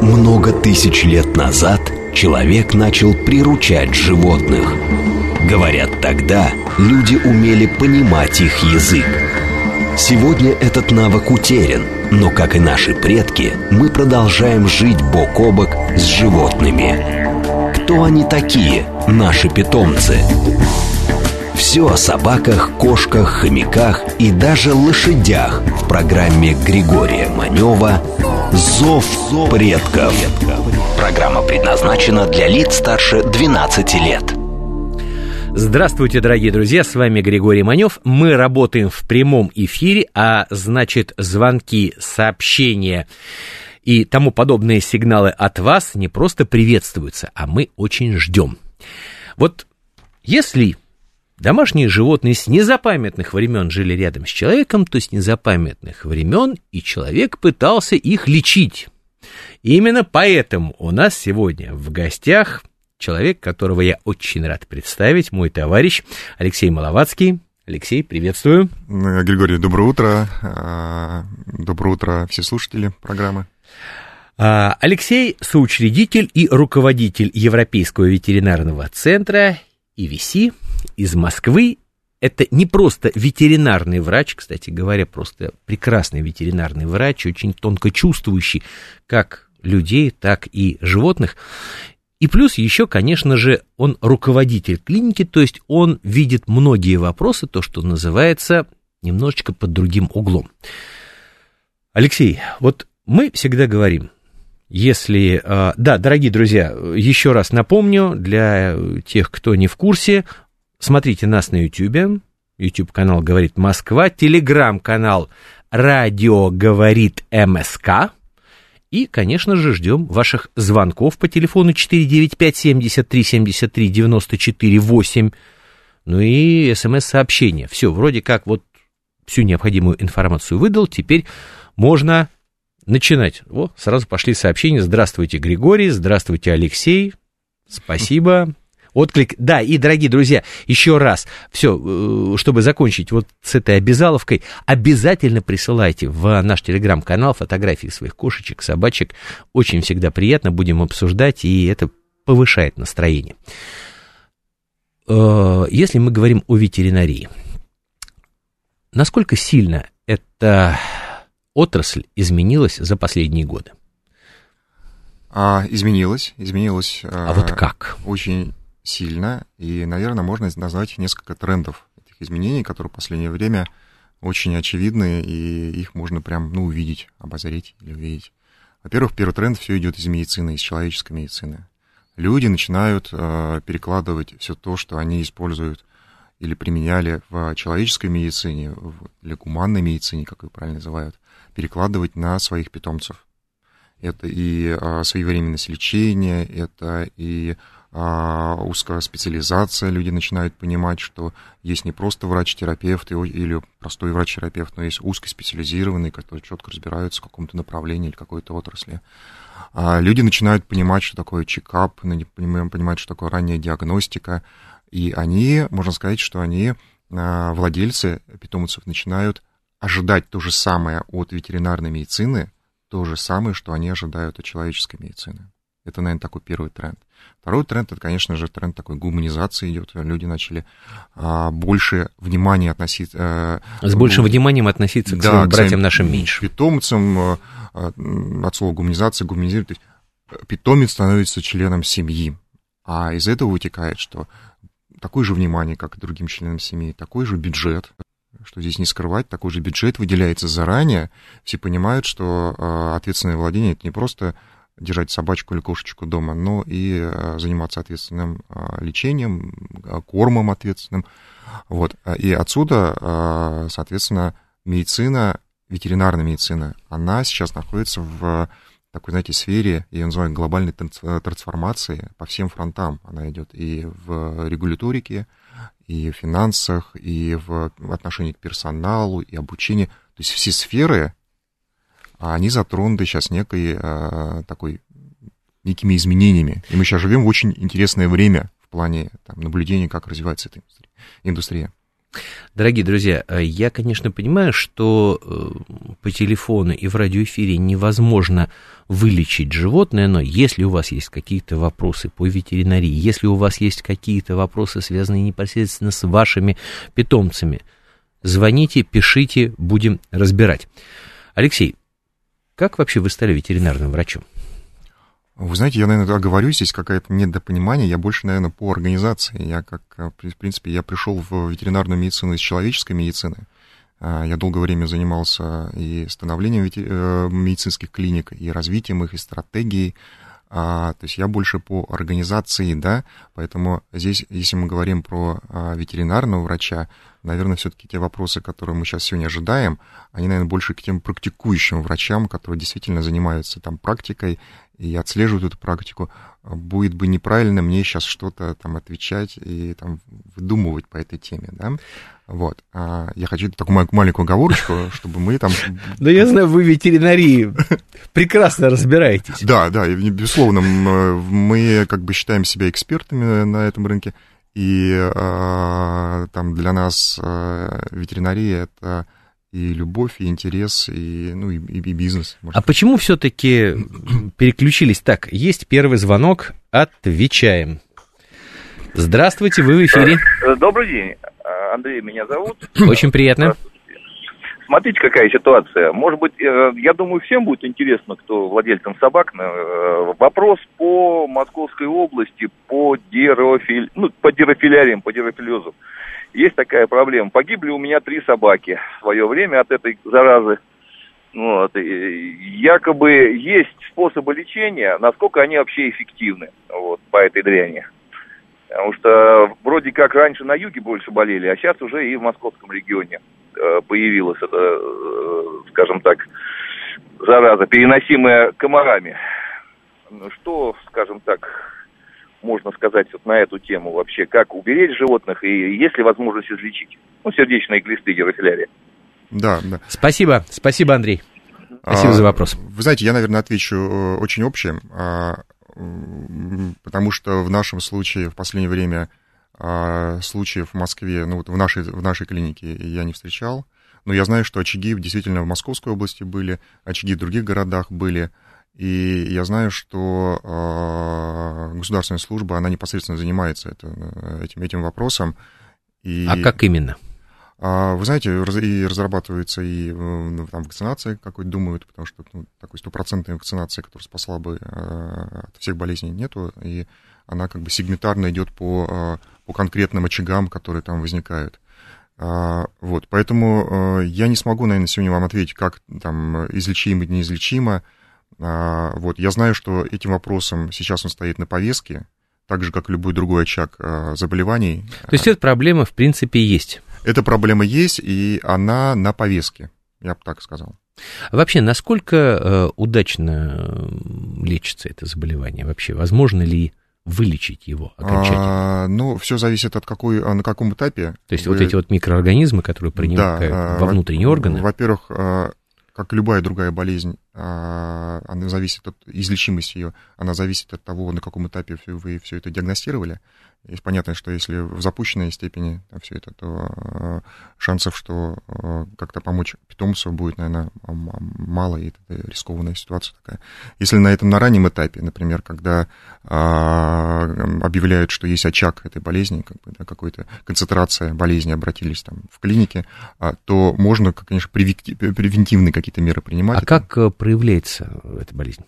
Много тысяч лет назад человек начал приручать животных. Говорят, тогда люди умели понимать их язык. Сегодня этот навык утерян, но, как и наши предки, мы продолжаем жить бок о бок с животными. Кто они такие, наши питомцы? Все о собаках, кошках, хомяках и даже лошадях в программе Григория Манева «Зов предков». Программа предназначена для лиц старше 12 лет. Здравствуйте, дорогие друзья, с вами Григорий Манев. Мы работаем в прямом эфире, а значит звонки, сообщения и тому подобные сигналы от вас не просто приветствуются, а мы очень ждем. Вот если Домашние животные с незапамятных времен жили рядом с человеком, то с незапамятных времен и человек пытался их лечить. Именно поэтому у нас сегодня в гостях человек, которого я очень рад представить, мой товарищ Алексей Маловацкий. Алексей, приветствую. Григорий, доброе утро. А, доброе утро все слушатели программы. А, Алексей – соучредитель и руководитель Европейского ветеринарного центра ИВИСИ, из Москвы. Это не просто ветеринарный врач, кстати говоря, просто прекрасный ветеринарный врач, очень тонко чувствующий как людей, так и животных. И плюс еще, конечно же, он руководитель клиники, то есть он видит многие вопросы, то, что называется, немножечко под другим углом. Алексей, вот мы всегда говорим, если... А, да, дорогие друзья, еще раз напомню, для тех, кто не в курсе, Смотрите нас на YouTube. YouTube канал «Говорит Москва», телеграм-канал «Радио говорит МСК». И, конечно же, ждем ваших звонков по телефону 495-73-73-94-8. Ну и смс-сообщения. Все, вроде как вот всю необходимую информацию выдал. Теперь можно начинать. О, сразу пошли сообщения. Здравствуйте, Григорий. Здравствуйте, Алексей. Спасибо отклик. Да, и, дорогие друзья, еще раз, все, э, чтобы закончить вот с этой обязаловкой, обязательно присылайте в наш телеграм-канал фотографии своих кошечек, собачек. Очень всегда приятно, будем обсуждать, и это повышает настроение. Э, если мы говорим о ветеринарии, насколько сильно эта отрасль изменилась за последние годы? А, изменилась, изменилась. А, а вот как? Очень сильно, и, наверное, можно назвать несколько трендов этих изменений, которые в последнее время очень очевидны, и их можно прям, ну, увидеть, обозреть или увидеть. Во-первых, первый тренд все идет из медицины, из человеческой медицины. Люди начинают э, перекладывать все то, что они используют или применяли в человеческой медицине, в, или гуманной медицине, как ее правильно называют, перекладывать на своих питомцев. Это и э, своевременность лечения, это и а, узкая специализация, люди начинают понимать, что есть не просто врач-терапевт или простой врач-терапевт, но есть узкоспециализированный, который четко разбирается в каком-то направлении или какой-то отрасли. А, люди начинают понимать, что такое чекап, понимают, что такое ранняя диагностика, и они, можно сказать, что они, а, владельцы питомцев, начинают ожидать то же самое от ветеринарной медицины, то же самое, что они ожидают от человеческой медицины. Это, наверное, такой первый тренд. Второй тренд, это, конечно же, тренд такой гуманизации идет. Люди начали а, больше внимания относиться... А, С большим вниманием относиться к да, своим братьям нашим меньше. Питомцам, а, от слова гуманизация, гуманизировать. То есть э, питомец становится членом семьи. А из этого вытекает, что такое же внимание, как и другим членам семьи, такой же бюджет, что здесь не скрывать, такой же бюджет выделяется заранее. Все понимают, что э, ответственное владение это не просто держать собачку или кошечку дома, но и э, заниматься ответственным э, лечением, кормом ответственным. Вот. И отсюда, соответственно, медицина, ветеринарная медицина, она сейчас находится в такой, знаете, сфере, я ее называю глобальной трансформации по всем фронтам. Она идет и в регуляторике, и в финансах, и в отношении к персоналу, и обучению. То есть все сферы а они затронуты сейчас некой а, такой, некими изменениями. И мы сейчас живем в очень интересное время в плане там, наблюдения, как развивается эта индустрия. Дорогие друзья, э, я, конечно, понимаю, что э, по телефону и в радиоэфире невозможно вылечить животное, но если у вас есть какие-то вопросы по ветеринарии, если у вас есть какие-то вопросы, связанные непосредственно с вашими питомцами, звоните, пишите, будем разбирать. Алексей, как вообще вы стали ветеринарным врачом? Вы знаете, я, наверное, оговорюсь, здесь какое-то недопонимание. Я больше, наверное, по организации. Я, как, э, в принципе, я пришел в ветеринарную медицину из человеческой медицины. А, я долгое время занимался и становлением э, медицинских клиник, и развитием их, и стратегией. А, то есть я больше по организации, да, поэтому здесь, если мы говорим про а, ветеринарного врача, наверное, все-таки те вопросы, которые мы сейчас сегодня ожидаем, они, наверное, больше к тем практикующим врачам, которые действительно занимаются там практикой и отслеживают эту практику. Будет бы неправильно мне сейчас что-то там отвечать и там выдумывать по этой теме, да. Вот. А я хочу такую маленькую оговорочку, чтобы мы там... Да я знаю, вы ветеринарии прекрасно разбираетесь. Да, да, безусловно, мы как бы считаем себя экспертами на этом рынке, и э, там для нас э, ветеринария это и любовь, и интерес, и, ну, и, и бизнес. А почему все-таки переключились так? Есть первый звонок, отвечаем. Здравствуйте, вы в эфире. Э, добрый день, Андрей меня зовут. Очень приятно смотрите, какая ситуация. Может быть, э, я думаю, всем будет интересно, кто владельцам собак. Э, вопрос по Московской области, по, дирофиль... ну, по дирофиляриям, по дирофилезу. Есть такая проблема. Погибли у меня три собаки в свое время от этой заразы. Вот. И якобы есть способы лечения, насколько они вообще эффективны вот, по этой дряни. Потому что вроде как раньше на юге больше болели, а сейчас уже и в московском регионе э, появилась эта, э, скажем так, зараза, переносимая комарами. Что, скажем так, можно сказать вот на эту тему вообще? Как уберечь животных и есть ли возможность излечить? Ну, сердечные глисты, герофилярия. Да, да. Спасибо, спасибо, Андрей. Спасибо а, за вопрос. Вы знаете, я, наверное, отвечу э, очень общим. А, потому что в нашем случае в последнее время а, случаев в Москве, ну вот в нашей, в нашей клинике я не встречал, но я знаю, что очаги действительно в Московской области были, очаги в других городах были, и я знаю, что э, государственная служба, она непосредственно занимается это, этим, этим вопросом. И... А как именно? А, вы знаете, и разрабатывается и ну, там вакцинация, какой думают, потому что ну, такой стопроцентной вакцинации, которая спасла бы а, от всех болезней, нету, и она как бы сегментарно идет по, а, по конкретным очагам, которые там возникают. Вот, поэтому я не смогу, наверное, сегодня вам ответить, как там излечимо неизлечимо. Вот, я знаю, что этим вопросом сейчас он стоит на повестке, так же, как любой другой очаг заболеваний. То есть эта проблема, в принципе, есть? Эта проблема есть, и она на повестке, я бы так сказал. Вообще, насколько э, удачно лечится это заболевание? Вообще, возможно ли вылечить его окончательно? А, ну, все зависит от какой, а, на каком этапе. То есть вы... вот эти вот микроорганизмы, которые проникают да, во внутренние органы? Во-первых, а, как любая другая болезнь, а, она зависит от излечимости ее, она зависит от того, на каком этапе вы все это диагностировали. Есть понятно, что если в запущенной степени все это, то э, шансов, что э, как-то помочь питомцу будет, наверное, мало, и это рискованная ситуация такая. Если на этом на раннем этапе, например, когда а, объявляют, что есть очаг этой болезни, как бы, да, какой-то концентрация болезни, обратились там в клинике, а, то можно, конечно, превентивные какие-то меры принимать. А это. как э, проявляется эта болезнь?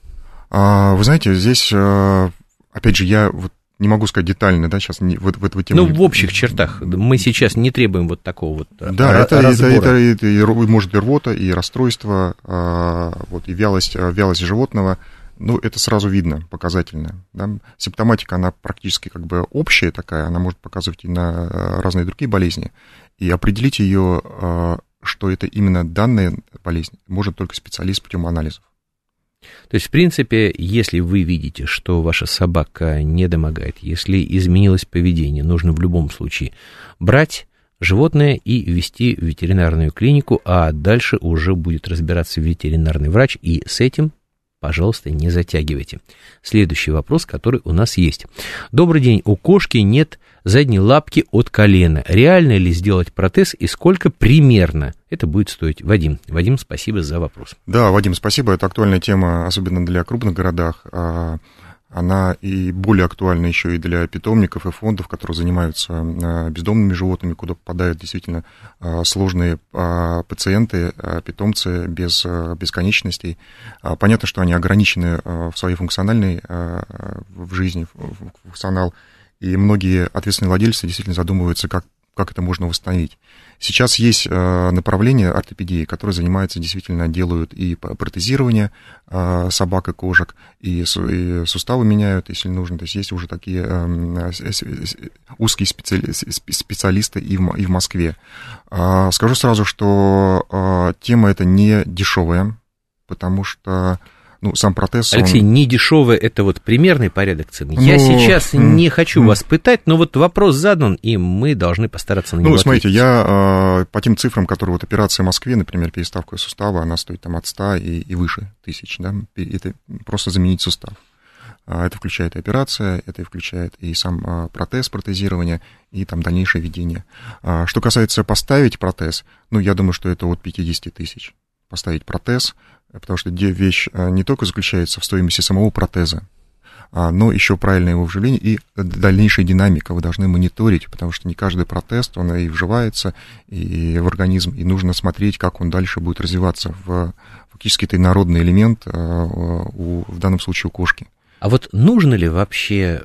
А, вы знаете, здесь, опять же, я вот не могу сказать детально, да, сейчас не, вот, в эту тему. Ну, в общих чертах. Мы сейчас не требуем вот такого вот Да, это, это, это, это, это может и рвота, и расстройство, а, вот, и вялость, а, вялость животного. Ну, это сразу видно, показательно. Да? Симптоматика, она практически как бы общая такая, она может показывать и на разные другие болезни. И определить ее, что это именно данная болезнь, может только специалист путем анализов. То есть, в принципе, если вы видите, что ваша собака не домогает, если изменилось поведение, нужно в любом случае брать животное и вести в ветеринарную клинику, а дальше уже будет разбираться ветеринарный врач, и с этим пожалуйста, не затягивайте. Следующий вопрос, который у нас есть. Добрый день, у кошки нет задней лапки от колена. Реально ли сделать протез и сколько примерно это будет стоить? Вадим, Вадим, спасибо за вопрос. Да, Вадим, спасибо. Это актуальная тема, особенно для крупных городах. А, она и более актуальна еще и для питомников и фондов, которые занимаются а, бездомными животными, куда попадают действительно а, сложные пациенты, питомцы без, без конечностей. Понятно, что они ограничены в своей функциональной в жизни, функционал и многие ответственные владельцы действительно задумываются, как, как это можно восстановить. Сейчас есть э, направление ортопедии, которое занимается, действительно делают и протезирование э, собак и кошек, и, и суставы меняют, если нужно. То есть есть уже такие э, узкие специали, специалисты и в, и в Москве. Э, скажу сразу, что э, тема эта не дешевая, потому что ну, сам протез... Алексей, он... не дешевый, это вот примерный порядок цены. Ну, Я сейчас не хочу вас пытать, но вот вопрос задан, и мы должны постараться на него Ну, смотрите, ответить. я э, по тем цифрам, которые вот операция в Москве, например, переставка сустава, она стоит там от 100 и, и выше тысяч, да, это просто заменить сустав. А, это включает и операция, это и включает и сам а, протез, протезирование, и там дальнейшее ведение. А, что касается поставить протез, ну, я думаю, что это от 50 тысяч. Поставить протез, потому что вещь а, не только заключается в стоимости самого протеза, а, но еще правильное его вживление и дальнейшая динамика. Вы должны мониторить, потому что не каждый протез, он и вживается и в организм, и нужно смотреть, как он дальше будет развиваться. В, фактически это инородный элемент а, у, в данном случае у кошки. А вот нужно ли вообще,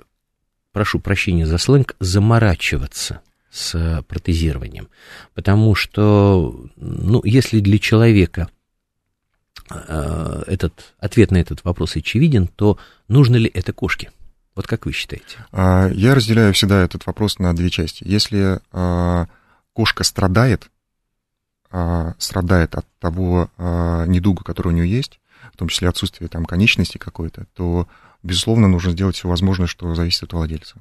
прошу прощения за сленг, заморачиваться с протезированием? Потому что, ну, если для человека этот ответ на этот вопрос очевиден, то нужно ли это кошке? Вот как вы считаете? А, я разделяю всегда этот вопрос на две части. Если а, кошка страдает, а, страдает от того недуга, который у нее есть, в том числе отсутствие там конечности какой-то, то, безусловно, нужно сделать все возможное, что зависит от владельца.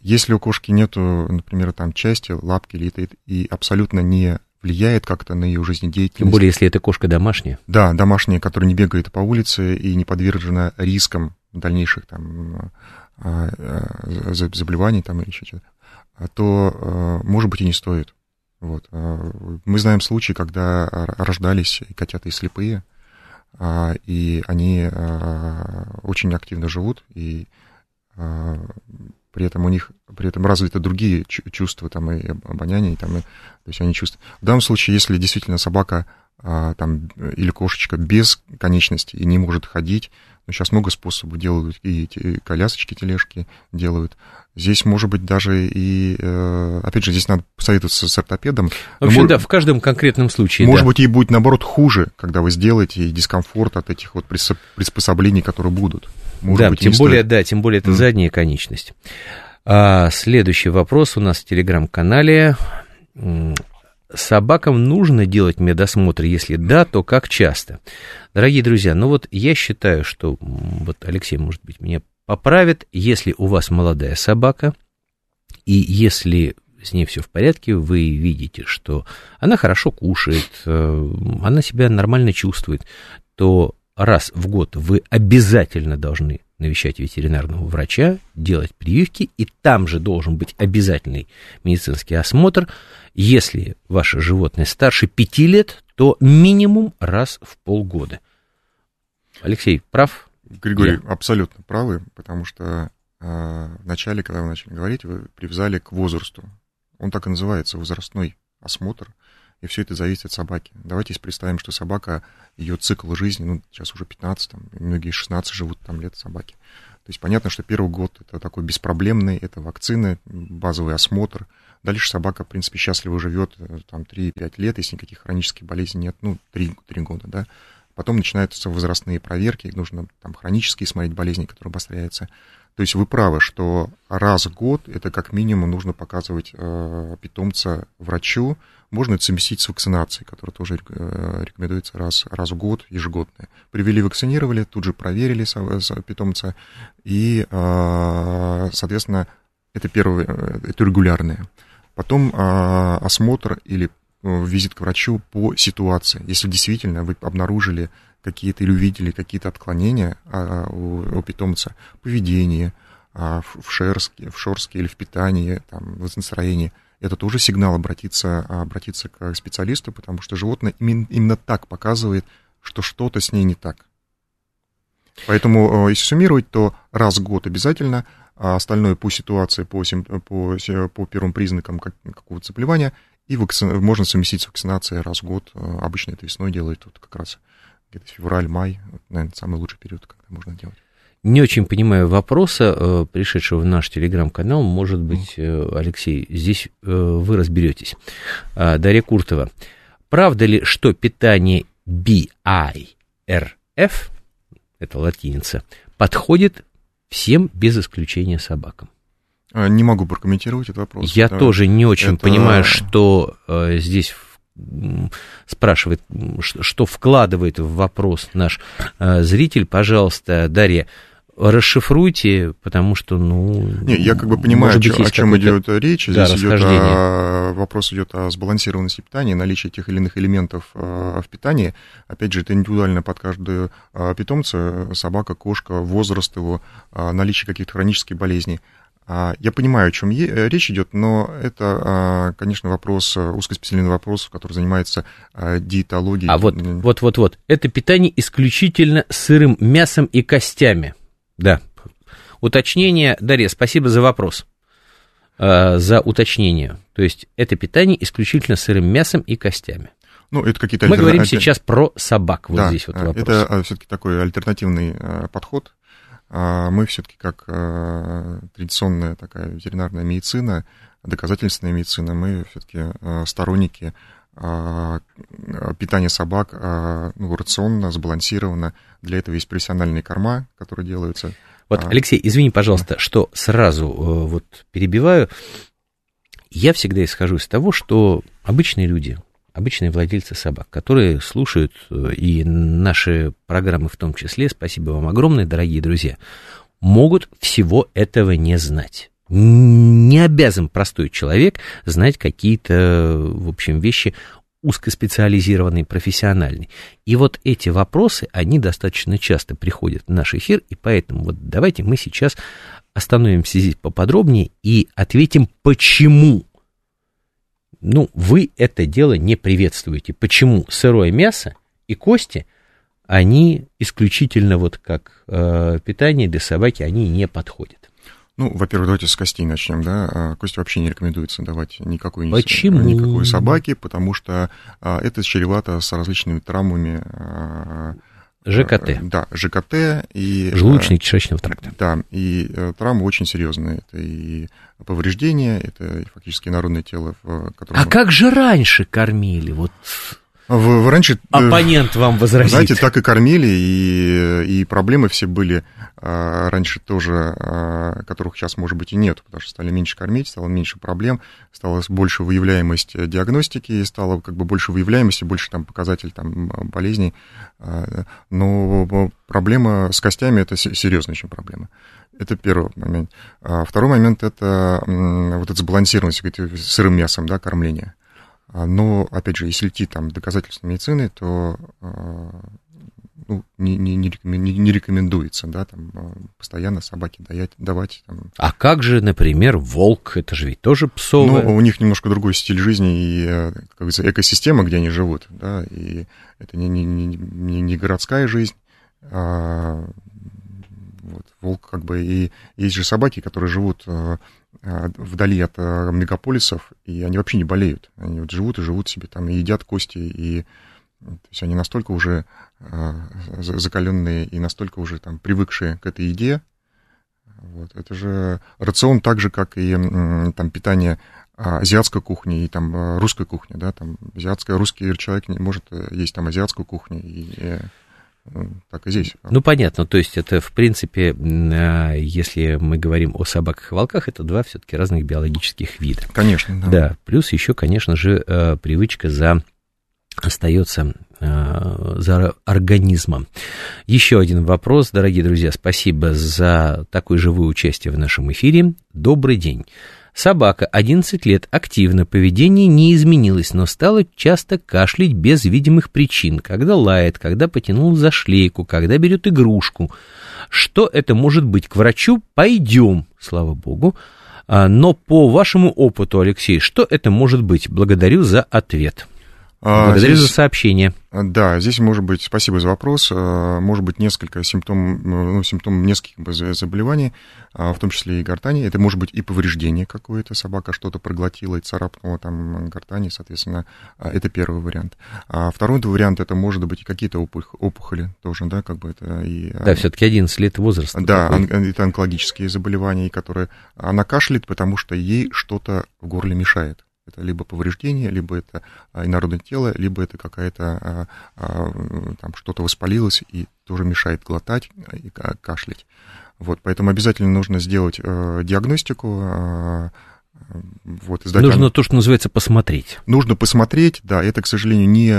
Если у кошки нету, например, там части, лапки или и абсолютно не влияет как-то на ее жизнедеятельность. Тем более, если это кошка домашняя. Да, домашняя, которая не бегает по улице и не подвержена рискам дальнейших там а, а, заболеваний там или еще что-то, а то, может быть, и не стоит. Вот. Мы знаем случаи, когда рождались котята и слепые, и они очень активно живут, и при этом у них при этом развиты другие чувства, там, и обоняние, и, там, и, то есть они чувствуют. В данном случае, если действительно собака а, там, или кошечка без конечности и не может ходить, ну, сейчас много способов делают, и, и колясочки, тележки делают. Здесь, может быть, даже и, э, опять же, здесь надо посоветоваться с ортопедом. В общем, Но, да, в каждом конкретном случае. Может да. быть, ей будет, наоборот, хуже, когда вы сделаете, и дискомфорт от этих вот приспособлений, которые будут. Может да, быть, тем более, стоит. да, тем более это mm. задняя конечность. А, следующий вопрос у нас в телеграм-канале. Собакам нужно делать медосмотр? Если да, то как часто? Дорогие друзья, ну вот я считаю, что, вот Алексей, может быть, меня поправит, если у вас молодая собака, и если с ней все в порядке, вы видите, что она хорошо кушает, э, она себя нормально чувствует, то раз в год вы обязательно должны навещать ветеринарного врача, делать прививки, и там же должен быть обязательный медицинский осмотр. Если ваше животное старше 5 лет, то минимум раз в полгода. Алексей, прав? Григорий, Я. абсолютно правы, потому что э, в начале, когда вы начали говорить, вы привязали к возрасту. Он так и называется, возрастной осмотр и все это зависит от собаки. Давайте представим, что собака, ее цикл жизни, ну, сейчас уже 15, там, многие 16 живут там лет собаки. То есть понятно, что первый год это такой беспроблемный, это вакцины, базовый осмотр. Дальше собака, в принципе, счастливо живет э, там 3-5 лет, если никаких хронических болезней нет, ну, 3, 3 года, да. Потом начинаются возрастные проверки, нужно там хронические смотреть болезни, которые обостряются. То есть вы правы, что раз в год это как минимум нужно показывать э, питомца врачу, можно это совместить с вакцинацией, которая тоже э, рекомендуется раз, раз в год, ежегодная. Привели, вакцинировали, тут же проверили питомца, и, э, соответственно, это первое, это регулярное. Потом э, осмотр или визит к врачу по ситуации. Если действительно вы обнаружили какие-то или увидели какие-то отклонения а, у, питомца, поведение а, в шерске, в шорске или в питании, там, в настроении, это тоже сигнал обратиться, обратиться к специалисту, потому что животное именно, именно так показывает, что что-то с ней не так. Поэтому, э, если суммировать, то раз в год обязательно, а остальное по ситуации, по, по, по первым признакам какого-то заболевания, и вакци... можно совместить с вакцинацией раз в год. Э, обычно это весной делают, вот как раз где-то февраль-май, наверное, самый лучший период, когда можно делать. Не очень понимаю вопроса, э, пришедшего в наш телеграм-канал. Может быть, Алексей, здесь вы разберетесь. Дарья Куртова. Правда ли, что питание BIRF это латиница, подходит всем без исключения собакам. А, не могу прокомментировать этот вопрос. Я это, тоже не очень это... понимаю, что э, здесь спрашивает, что вкладывает в вопрос наш э, зритель. Пожалуйста, Дарья, расшифруйте, потому что, ну... Не, я как бы понимаю, быть, о, о чем идет речь. Здесь да, идет о, вопрос идет о сбалансированности питания, наличии тех или иных элементов э, в питании. Опять же, это индивидуально под каждую э, питомца, собака, кошка, возраст его, наличие каких-то хронических болезней. А, я понимаю, о чем речь идет, но это, конечно, вопрос, узкоспециальный вопрос, который занимается диетологией. А вот, вот, вот, вот, это питание исключительно сырым мясом и костями. Да. Уточнение, Дарья, спасибо за вопрос, э, за уточнение. То есть это питание исключительно сырым мясом и костями. Ну, это какие-то Мы альтер... говорим сейчас про собак. Вот да, здесь вот э, вопрос. Это э, все-таки такой альтернативный подход. А мы все-таки как традиционная такая ветеринарная медицина, доказательственная медицина, мы все-таки сторонники питания собак ну, рационно, сбалансированно, для этого есть профессиональные корма, которые делаются. Вот, а... Алексей, извини, пожалуйста, что сразу э, вот перебиваю. Я всегда исхожу из того, что обычные люди, обычные владельцы собак, которые слушают э, и наши программы в том числе, спасибо вам огромное, дорогие друзья, могут всего этого не знать. Не обязан простой человек знать какие-то, в общем, вещи узкоспециализированный, профессиональный. И вот эти вопросы, они достаточно часто приходят в наш эфир, и поэтому вот давайте мы сейчас остановимся здесь поподробнее и ответим, почему ну, вы это дело не приветствуете. Почему сырое мясо и кости, они исключительно вот как э, питание для собаки, они не подходят. Ну, во-первых, давайте с костей начнем, да. А, Кости вообще не рекомендуется давать никакой, Почему? никакой собаке, потому что а, это чревато с различными травмами. ЖКТ. Да, ЖКТ и... Желудочно-кишечного тракта. Да, и э, травмы очень серьезные. Это и повреждения, это фактически народное тело, в котором... А как же раньше кормили? Вот в, в раньше, э, Оппонент вам возразит. Знаете, так и кормили, и, и проблемы все были а, раньше тоже, а, которых сейчас, может быть, и нет, потому что стали меньше кормить, стало меньше проблем, стало больше выявляемость диагностики, стало как бы больше выявляемости, больше там показатель там, болезней. А, но проблема с костями – это серьезная очень проблема. Это первый момент. А второй момент – это вот эта сбалансированность сырым мясом, да, кормление. А, но, опять же, если идти там доказательства медицины, то а, ну, не, не, не, не рекомендуется, да, там, а, постоянно собаке давать, давать. Там. А как же, например, волк, это же ведь тоже псовое? Ну, у них немножко другой стиль жизни и, как говорится, экосистема, где они живут, да, и это не, не, не, не городская жизнь, а, вот, волк как бы, и есть же собаки, которые живут Э, вдали от э, мегаполисов, и они вообще не болеют. Они вот живут и живут себе там, и едят кости, и то есть они настолько уже э, закаленные и настолько уже там привыкшие к этой еде. Вот. Это же рацион так же, как и там питание азиатской кухни и там русской кухни, да, там азиатская, русский человек не может есть там азиатскую кухню и так и здесь. Ну, понятно, то есть это, в принципе, а, если мы говорим о собаках и волках, это два все-таки разных биологических вида. Конечно, да. Да, плюс еще, конечно же, э, привычка за остается э, за организмом. Еще один вопрос, дорогие друзья, спасибо за такое живое участие в нашем эфире. Добрый день. Собака 11 лет активно, поведение не изменилось, но стала часто кашлять без видимых причин, когда лает, когда потянул за шлейку, когда берет игрушку. Что это может быть? К врачу пойдем, слава богу. А, но по вашему опыту, Алексей, что это может быть? Благодарю за ответ. А, Благодарю здесь, за сообщение. Да, здесь может быть, спасибо за вопрос, а, может быть несколько симптом, ну, симптом нескольких заболеваний, а, в том числе и гортани. Это может быть и повреждение какое-то, собака что-то проглотила и царапнула там гортани, соответственно, это первый вариант. А второй вариант, это может быть и какие-то опухоли тоже, да, как бы это и... Да, все-таки 11 лет возраста. Да, такой. это онкологические заболевания, которые... Она кашляет, потому что ей что-то в горле мешает. Это либо повреждение, либо это а, инородное тело, либо это какая-то а, а, там что-то воспалилось и тоже мешает глотать и кашлять. Вот, поэтому обязательно нужно сделать э, диагностику. Вот, издать нужно ан... то, что называется посмотреть. Нужно посмотреть, да, это, к сожалению, не,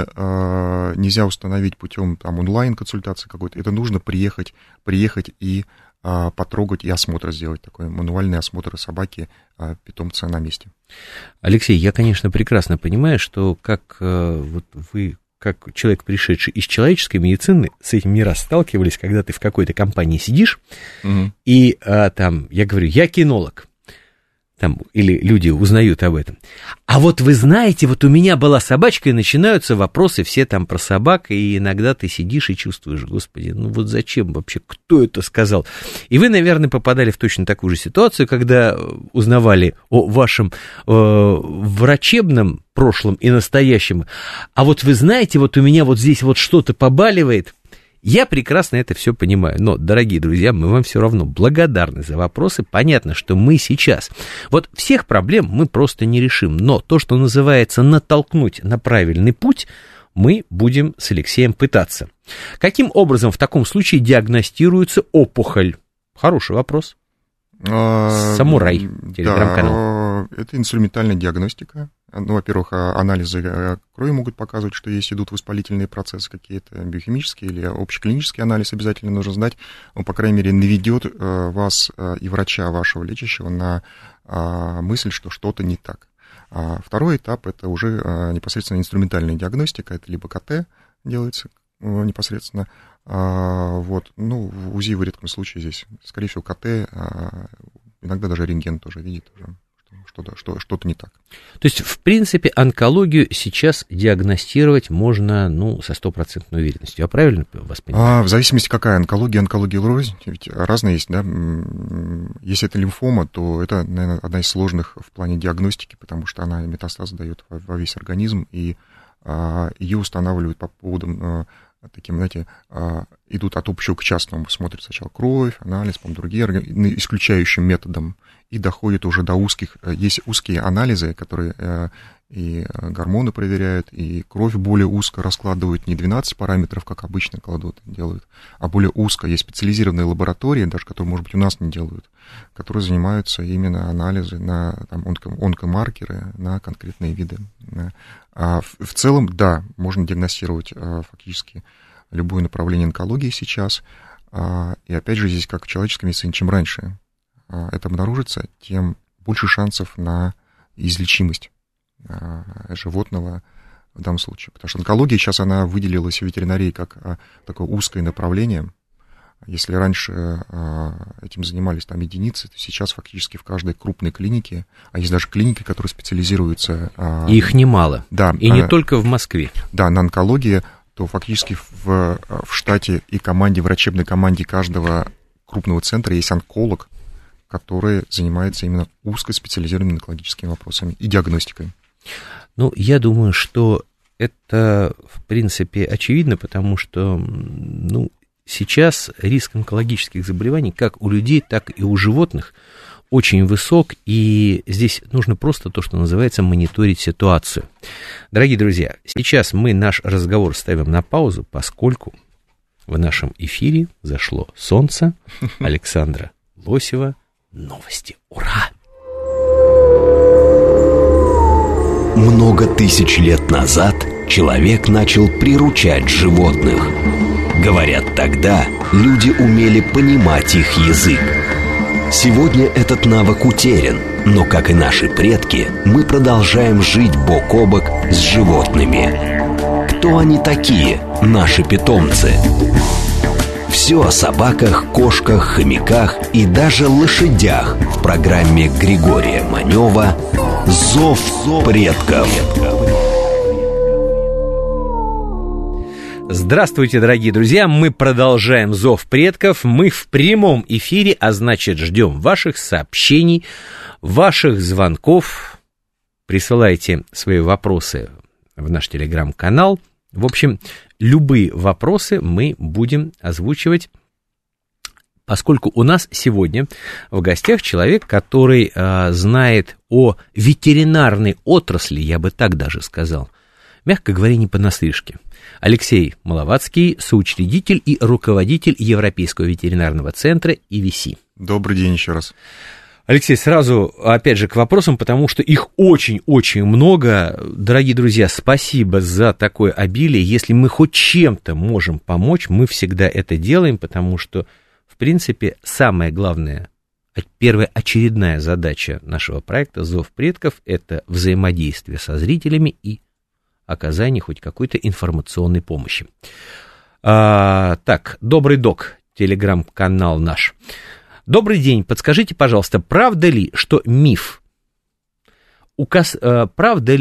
нельзя установить путем там, онлайн-консультации какой-то. Это нужно приехать, приехать и потрогать и осмотр сделать, такой мануальный осмотр собаки, а, питомца на месте. Алексей, я, конечно, прекрасно понимаю, что как э, вот вы как человек, пришедший из человеческой медицины, с этим не раз сталкивались, когда ты в какой-то компании сидишь, угу. и а, там, я говорю, я кинолог, там, или люди узнают об этом. А вот вы знаете, вот у меня была собачка, и начинаются вопросы все там про собак, и иногда ты сидишь и чувствуешь, господи, ну вот зачем вообще, кто это сказал? И вы, наверное, попадали в точно такую же ситуацию, когда узнавали о вашем э, врачебном прошлом и настоящем. А вот вы знаете, вот у меня вот здесь вот что-то побаливает, я прекрасно это все понимаю, но, дорогие друзья, мы вам все равно благодарны за вопросы. Понятно, что мы сейчас... Вот всех проблем мы просто не решим, но то, что называется натолкнуть на правильный путь, мы будем с Алексеем пытаться. Каким образом в таком случае диагностируется опухоль? Хороший вопрос. А, Самурай, телеграм-канал. Да, это инструментальная диагностика. Ну, во-первых, а, анализы крови могут показывать, что есть идут воспалительные процессы какие-то, биохимические или общеклинический анализ обязательно нужно знать. Он, по крайней мере, наведет вас и врача вашего лечащего на а, мысль, что что-то не так. А второй этап – это уже непосредственно инструментальная диагностика, это либо КТ делается непосредственно, вот, ну, УЗИ в редком случае здесь, скорее всего, КТ, иногда даже рентген тоже видит уже что-то что, что не так. То есть, в принципе, онкологию сейчас диагностировать можно, ну, со стопроцентной уверенностью. Я правильно вас понимаю? А, в зависимости, какая онкология, онкология рознь, ведь разные есть, да. Если это лимфома, то это, наверное, одна из сложных в плане диагностики, потому что она метастаз дает во, весь организм, и а, ее устанавливают по поводам а, таким, знаете, а, идут от общего к частному, смотрят сначала кровь, анализ, потом другие, исключающим методом, и доходит уже до узких, э, есть узкие анализы, которые э, и э, гормоны проверяют, и кровь более узко раскладывают, не 12 параметров, как обычно кладут, делают, а более узко. Есть специализированные лаборатории, даже которые, может быть, у нас не делают, которые занимаются именно анализы на там, онко, онкомаркеры на конкретные виды. А в, в целом, да, можно диагностировать фактически любое направление онкологии сейчас. А, и опять же, здесь как в человеческой медицине, чем раньше а, это обнаружится, тем больше шансов на излечимость а, животного в данном случае. Потому что онкология сейчас, она выделилась в ветеринарии как а, такое узкое направление. Если раньше этим занимались там единицы, то сейчас фактически в каждой крупной клинике, а есть даже клиники, которые специализируются... их немало. Да. И не только в Москве. Да, на онкологии, то фактически в, в штате и команде, врачебной команде каждого крупного центра есть онколог, который занимается именно узкоспециализированными онкологическими вопросами и диагностикой. Ну, я думаю, что это, в принципе, очевидно, потому что, ну, сейчас риск онкологических заболеваний как у людей, так и у животных очень высок, и здесь нужно просто то, что называется мониторить ситуацию. Дорогие друзья, сейчас мы наш разговор ставим на паузу, поскольку в нашем эфире зашло солнце Александра Лосева, Новости. Ура! Много тысяч лет назад человек начал приручать животных. Говорят, тогда люди умели понимать их язык. Сегодня этот навык утерян, Но, как и наши предки, мы продолжаем жить бок о бок с животными. Кто они такие, наши питомцы? Все о собаках, кошках, хомяках и даже лошадях в программе Григория Манева «Зов предков». Здравствуйте, дорогие друзья! Мы продолжаем «Зов предков». Мы в прямом эфире, а значит, ждем ваших сообщений, ваших звонков. Присылайте свои вопросы в наш телеграм-канал. В общем, любые вопросы мы будем озвучивать поскольку у нас сегодня в гостях человек, который э, знает о ветеринарной отрасли, я бы так даже сказал, мягко говоря, не понаслышке. Алексей Маловацкий, соучредитель и руководитель Европейского ветеринарного центра ИВС. Добрый день еще раз. Алексей, сразу, опять же, к вопросам, потому что их очень-очень много. Дорогие друзья, спасибо за такое обилие. Если мы хоть чем-то можем помочь, мы всегда это делаем, потому что, в принципе, самое главное, первая очередная задача нашего проекта «Зов предков» — это взаимодействие со зрителями и оказание хоть какой-то информационной помощи. А, так, добрый док, телеграм-канал наш. Добрый день, подскажите, пожалуйста, правда ли, что миф, указ, э, правда,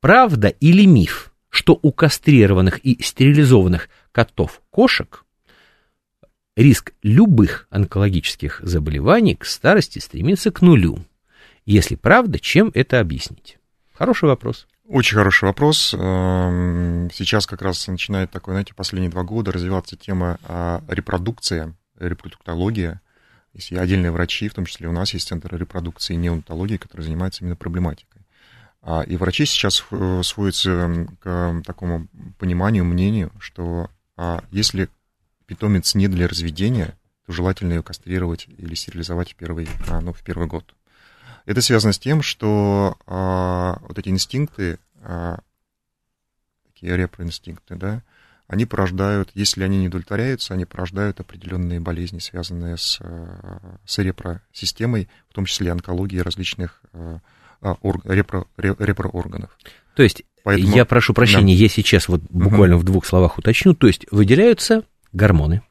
правда или миф, что у кастрированных и стерилизованных котов, кошек риск любых онкологических заболеваний к старости стремится к нулю? Если правда, чем это объяснить? Хороший вопрос. Очень хороший вопрос. Эм, сейчас как раз начинает такой, знаете, последние два года развиваться тема а, репродукция, репродуктология. Есть отдельные врачи, в том числе у нас есть центр репродукции и неонтологии, который занимается именно проблематикой. А, и врачи сейчас э, сводятся к такому пониманию, мнению, что а, если питомец не для разведения, то желательно ее кастрировать или стерилизовать в первый, а, ну, в первый год. Это связано с тем, что вот эти инстинкты, такие репроинстинкты, да, они порождают, если они не удовлетворяются, они порождают определенные болезни, связанные с, э, с репросистемой, в том числе онкологией различных а, репро, репроорганов. То есть, Поэтому, я прошу прощения, да. я сейчас вот буквально угу. в двух словах уточню, то есть выделяются гормоны,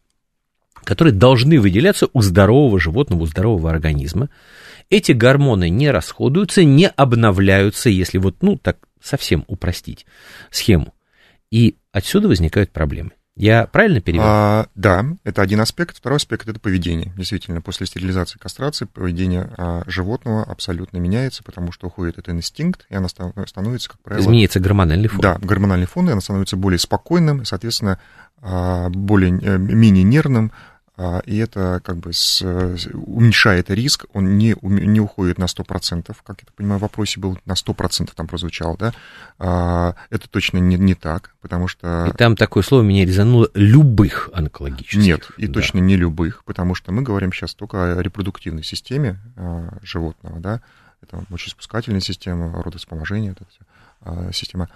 которые должны выделяться у здорового животного, у здорового организма. Эти гормоны не расходуются, не обновляются, если вот, ну, так совсем упростить схему. И отсюда возникают проблемы. Я правильно перевел? А, да, это один аспект. Второй аспект это поведение. Действительно, после стерилизации кастрации поведение а, животного абсолютно меняется, потому что уходит этот инстинкт, и она становится, как правило... Изменяется гормональный фон. Да, гормональный фон, и она становится более спокойным, соответственно, а, более э, менее нервным, и это как бы с, уменьшает риск, он не, не уходит на 100%, как я понимаю, в вопросе был на 100% там прозвучал, да, а, это точно не, не так, потому что... И там такое слово меня резануло любых онкологических. Нет, и да. точно не любых, потому что мы говорим сейчас только о репродуктивной системе а, животного, да, это мочеиспускательная система, родовспоможение, это все, система,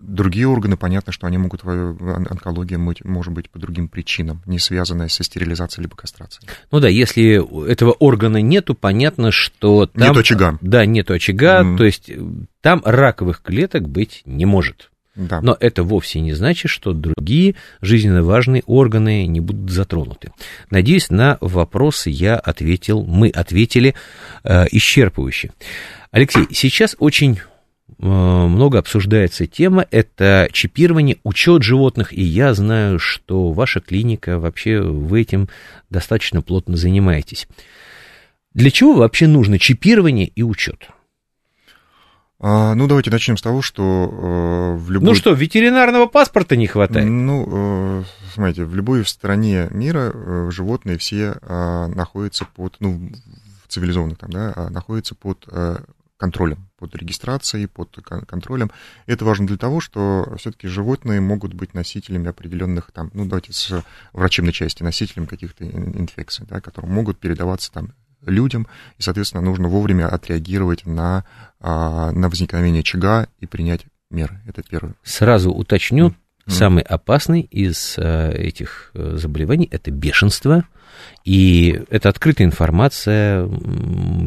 Другие органы, понятно, что они могут, онкология может быть по другим причинам, не связанная со стерилизацией либо кастрацией. Ну да, если этого органа нету, понятно, что там... Нет очага. Да, нету очага, mm. то есть там раковых клеток быть не может. Да. Но это вовсе не значит, что другие жизненно важные органы не будут затронуты. Надеюсь, на вопросы я ответил, мы ответили э, исчерпывающе. Алексей, сейчас очень Э, много обсуждается тема, это чипирование, учет животных, и я знаю, что ваша клиника вообще вы этим достаточно плотно занимаетесь. Для чего вообще нужно чипирование и учет? А, ну, давайте начнем с того, что э, в любой... Ну что, ветеринарного паспорта не хватает? Ну, э, смотрите, в любой стране мира э, животные все э, находятся под, ну, цивилизованных там, да, а находятся под э, контролем, под регистрацией, под контролем. Это важно для того, что все-таки животные могут быть носителями определенных там, ну давайте с врачебной части, носителем каких-то инфекций, да, которые могут передаваться там людям, и, соответственно, нужно вовремя отреагировать на, а, на возникновение очага и принять меры. Это первое. Сразу уточню, Самый опасный из э, этих э, заболеваний это бешенство. И это открытая информация.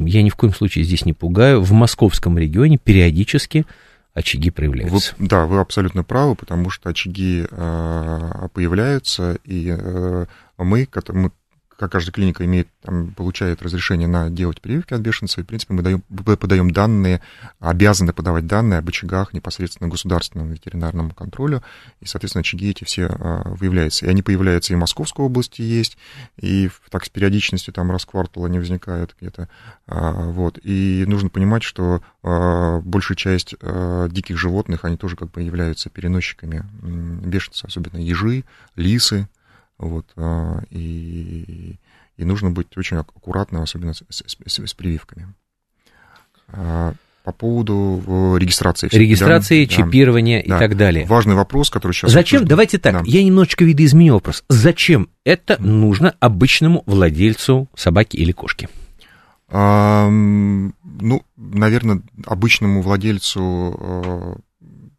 Я ни в коем случае здесь не пугаю. В московском регионе периодически очаги проявляются. Вы, да, вы абсолютно правы, потому что очаги э, появляются, и э, мы, мы, как каждая клиника имеет, там, получает разрешение на делать прививки от бешенства, и, в принципе, мы даем, подаем данные, обязаны подавать данные об очагах непосредственно государственному ветеринарному контролю, и, соответственно, очаги эти все а, выявляются. И они появляются и в Московской области есть, и так с периодичностью там раз в квартал они возникают где-то, а, вот. И нужно понимать, что а, большая часть а, диких животных, они тоже как бы являются переносчиками бешенства, особенно ежи, лисы, вот, а, и, и нужно быть очень аккуратным, особенно с, с, с, прививками. А, по поводу э, регистрации. Регистрации, да, чипирования да, и так далее. Важный вопрос, который сейчас... Зачем, давайте так, да. я немножечко видоизменю вопрос. Зачем это нужно обычному владельцу собаки или кошки? А, ну, наверное, обычному владельцу э,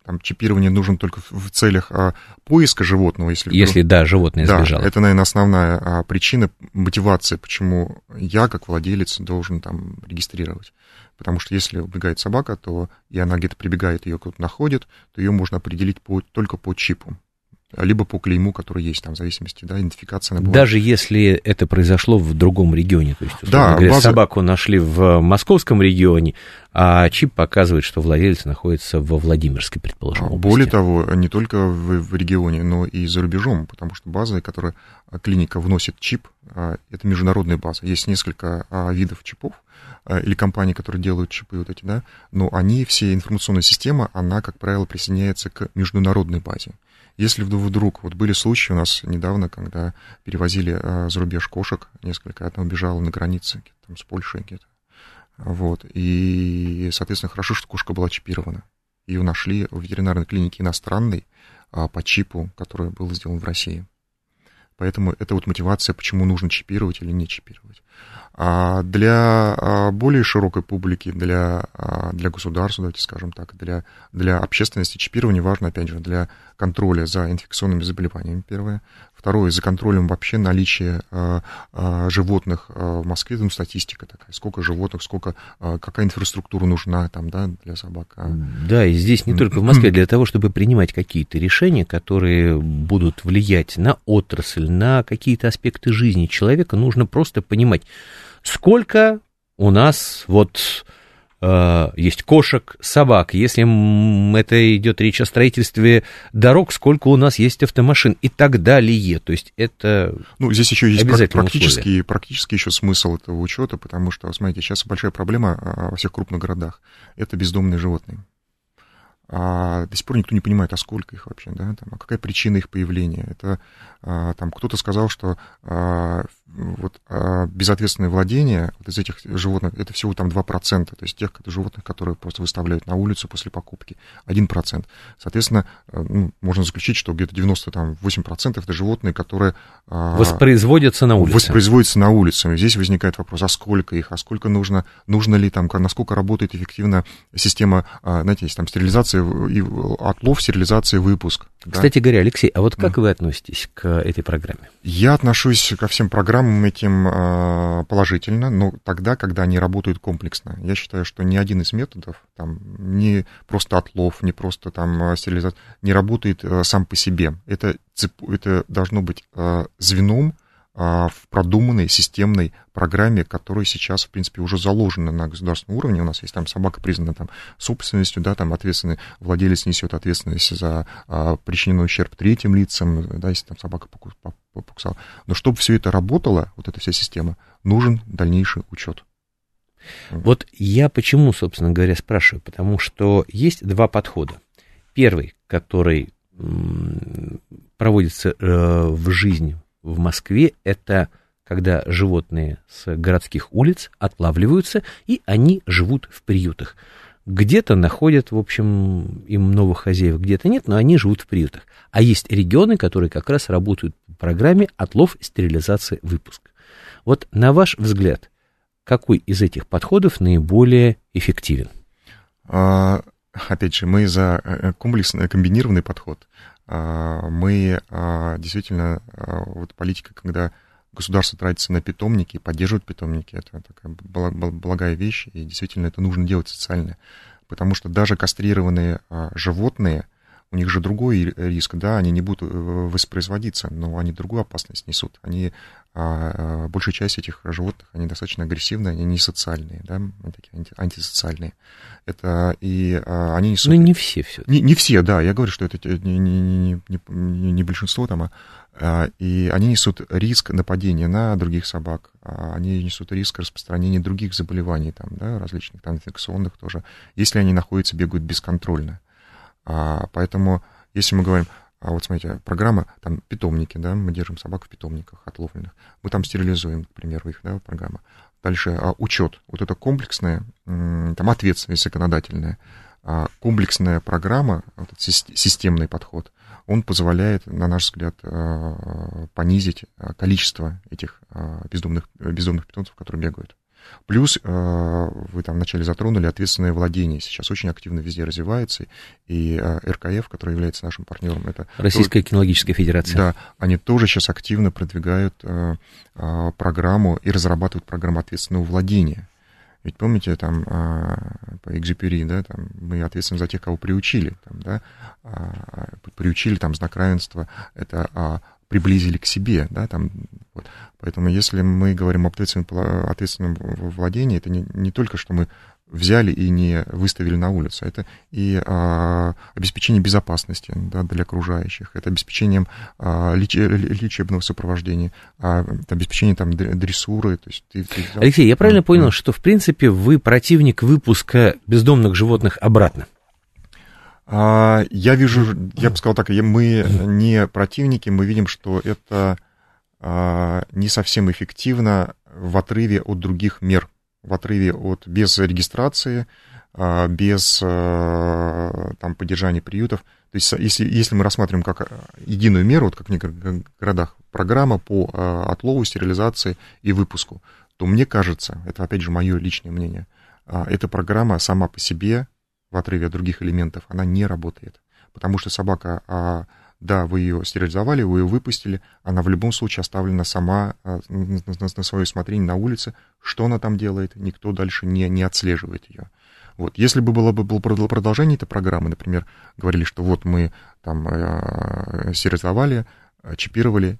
там, чипирование нужно только в целях а, поиска животного. Если, если да, животное да, сбежало. это, наверное, основная а, причина, мотивация, почему я, как владелец, должен там регистрировать. Потому что если убегает собака, то и она где-то прибегает, ее кто-то находит, то ее можно определить по, только по чипу либо по клейму, который есть там, в зависимости, да, идентификация. Она Даже если это произошло в другом регионе, то есть, да, говоря, база... собаку нашли в московском регионе, а чип показывает, что владелец находится во Владимирской, предположим, области. Более того, не только в, в регионе, но и за рубежом, потому что база, которая клиника вносит чип, а, это международная база. Есть несколько а, видов чипов, а, или компаний, которые делают чипы вот эти, да, но они, все информационная система, она, как правило, присоединяется к международной базе. Если вдруг, вот были случаи у нас недавно, когда перевозили э, за рубеж кошек, несколько, одна убежала на границе, там, с Польшей где-то, вот, и, соответственно, хорошо, что кошка была чипирована. Ее нашли в ветеринарной клинике иностранной а, по чипу, который был сделан в России. Поэтому это вот мотивация, почему нужно чипировать или не чипировать. А для а, более широкой публики, для, а, для государства, давайте скажем так, для, для общественности чипирование важно, опять же, для контроля за инфекционными заболеваниями, первое. Второе, за контролем вообще наличия э, э, животных э, в Москве, там статистика такая, сколько животных, сколько, какая инфраструктура нужна там, да, для собак. А да, и здесь не только в Москве, для того, чтобы принимать какие-то решения, которые будут влиять на отрасль, на какие-то аспекты жизни человека, нужно просто понимать, сколько у нас вот есть кошек, собак, если это идет речь о строительстве дорог, сколько у нас есть автомашин и так далее. То есть это Ну, здесь еще есть практический, практический еще смысл этого учета, потому что, смотрите, сейчас большая проблема а, во всех крупных городах – это бездомные животные а до сих пор никто не понимает, а сколько их вообще, да, там, а какая причина их появления. Это а, там кто-то сказал, что а, вот а, безответственное владение вот из этих животных, это всего там 2%, то есть тех животных, которые просто выставляют на улицу после покупки, 1%. Соответственно, а, ну, можно заключить, что где-то 98% это животные, которые... А, воспроизводятся на улице. Воспроизводятся на улице. Здесь возникает вопрос, а сколько их, а сколько нужно, нужно ли там, насколько работает эффективно система, а, знаете, есть там стерилизация стерилизация, отлов, стерилизация, выпуск. Кстати да? говоря, Алексей, а вот как да. вы относитесь к этой программе? Я отношусь ко всем программам этим а, положительно, но тогда, когда они работают комплексно. Я считаю, что ни один из методов, там, не просто отлов, не просто там а, стерилизация, не работает а, сам по себе. Это, это должно быть звеном, в продуманной системной программе, которая сейчас, в принципе, уже заложена на государственном уровне. У нас есть там собака признана там собственностью, да, там ответственный владелец несет ответственность за а, причиненный ущерб третьим лицам, да, если там собака покусала. Но чтобы все это работало, вот эта вся система, нужен дальнейший учет. Вот я почему, собственно говоря, спрашиваю, потому что есть два подхода. Первый, который проводится э, в жизнь в Москве это когда животные с городских улиц отлавливаются, и они живут в приютах. Где-то находят, в общем, им новых хозяев, где-то нет, но они живут в приютах. А есть регионы, которые как раз работают по программе отлов, стерилизация, выпуск. Вот на ваш взгляд, какой из этих подходов наиболее эффективен? А, опять же, мы за э, комплексный, комбинированный подход. Мы действительно, вот политика, когда государство тратится на питомники, поддерживает питомники, это такая благая вещь, и действительно это нужно делать социально. Потому что даже кастрированные животные – у них же другой риск, да, они не будут э, воспроизводиться, но они другую опасность несут. Они, а, а, большая часть этих животных, они достаточно агрессивные, они не социальные, да, они такие анти, антисоциальные. Это, и а, они несут... Ну, не все все. Не, не все, да, я говорю, что это не, не, не, не, не большинство там, а, а, и они несут риск нападения на других собак, они несут риск распространения других заболеваний, там, да, различных, там, инфекционных тоже, если они находятся, бегают бесконтрольно. А, поэтому, если мы говорим, а вот смотрите, программа, там, питомники, да, мы держим собак в питомниках отловленных, мы там стерилизуем, к примеру, их, да, программа. Дальше а, учет, вот это комплексная, там, ответственность законодательная, а, комплексная программа, вот этот системный подход, он позволяет, на наш взгляд, а, понизить а, количество этих бездомных, бездомных питомцев, которые бегают. Плюс э, вы там вначале затронули ответственное владение. Сейчас очень активно везде развивается. И э, РКФ, который является нашим партнером, это... Российская кинологическая федерация. Да, они тоже сейчас активно продвигают э, программу и разрабатывают программу ответственного владения. Ведь помните, там по Экзюпери, да, там мы ответственны за тех, кого приучили, там, да, приучили там знак равенства, это приблизили к себе, да, там, вот. Поэтому если мы говорим об ответственном, ответственном владении, это не, не только, что мы взяли и не выставили на улицу. Это и а, обеспечение безопасности да, для окружающих, это обеспечение а, леч, лечебного сопровождения, а, обеспечение там, дрессуры. То есть, ты, ты... Алексей, я правильно понял, что в принципе вы противник выпуска бездомных животных обратно? А, я вижу, я бы сказал так, мы не противники, мы видим, что это а, не совсем эффективно в отрыве от других мер, в отрыве от без регистрации, а, без там, поддержания приютов. То есть если, если мы рассматриваем как единую меру, вот как в городах, программа по отлову, стерилизации и выпуску, то мне кажется, это опять же мое личное мнение, эта программа сама по себе в отрыве от других элементов, она не работает. Потому что собака, а, да, вы ее стерилизовали, вы ее выпустили, она в любом случае оставлена сама а, на, свое усмотрение на улице. Что она там делает, никто дальше не, не отслеживает ее. Вот. Если бы было бы было продолжение этой программы, например, говорили, что вот мы там э, стерилизовали, чипировали,